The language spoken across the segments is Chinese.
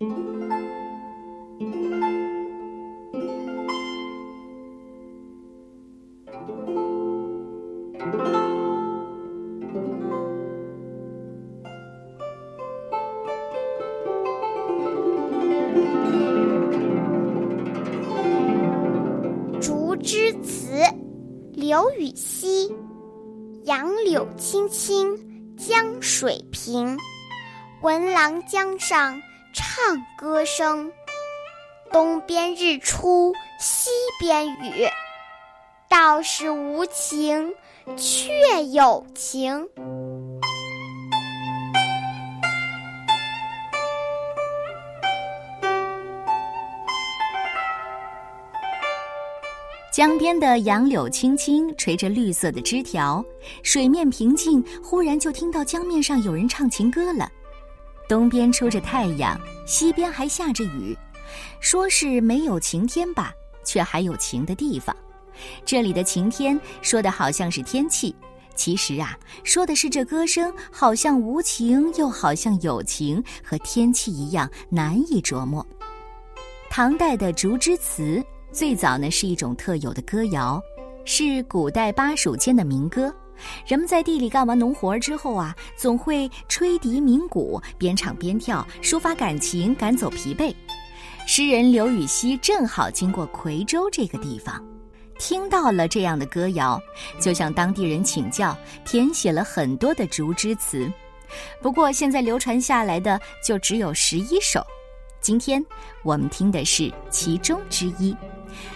竹枝词，刘禹锡。杨柳青青江水平，闻郎江上唱歌声。东边日出西边雨，道是无晴却有晴。江边的杨柳青青，垂着绿色的枝条，水面平静。忽然就听到江面上有人唱情歌了。东边出着太阳，西边还下着雨，说是没有晴天吧，却还有晴的地方。这里的晴天说的好像是天气，其实啊，说的是这歌声好像无情，又好像有情，和天气一样难以琢磨。唐代的竹枝词。最早呢是一种特有的歌谣，是古代巴蜀间的民歌。人们在地里干完农活之后啊，总会吹笛鸣鼓，边唱边跳，抒发感情，赶走疲惫。诗人刘禹锡正好经过夔州这个地方，听到了这样的歌谣，就向当地人请教，填写了很多的竹枝词。不过现在流传下来的就只有十一首。今天我们听的是其中之一。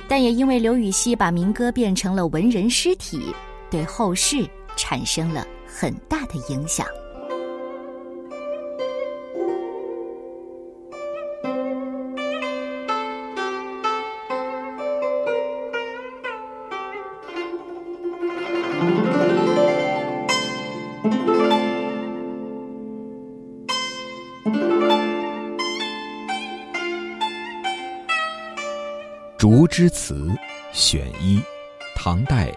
但也因为刘禹锡把民歌变成了文人诗体，对后世产生了很大的影响。《竹枝词》选一，唐代